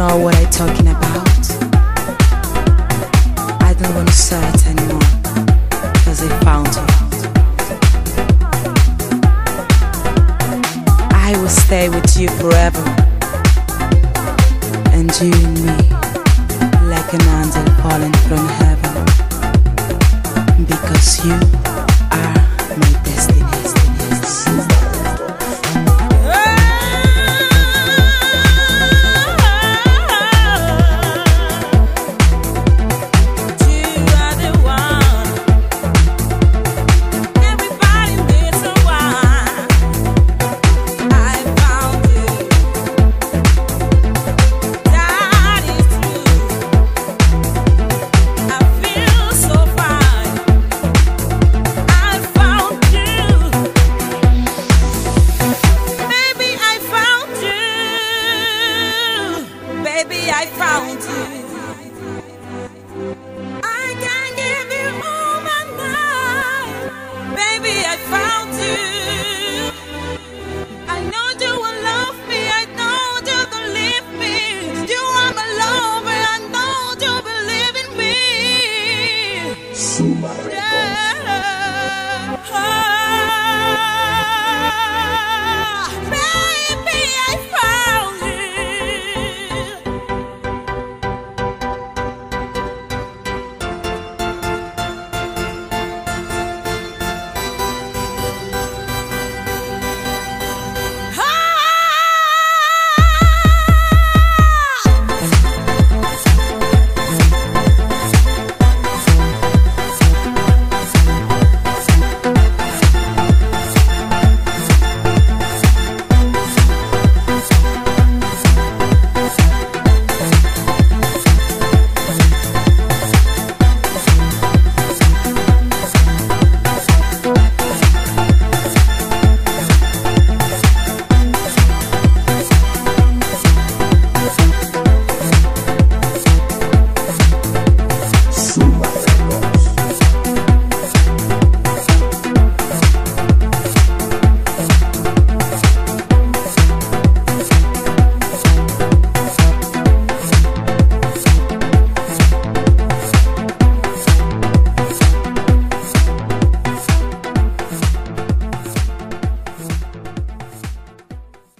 know what I'm talking about. I don't want to search anymore, cause I found you. I will stay with you forever, and you and me, like an angel falling from heaven, because you. baby, I found you.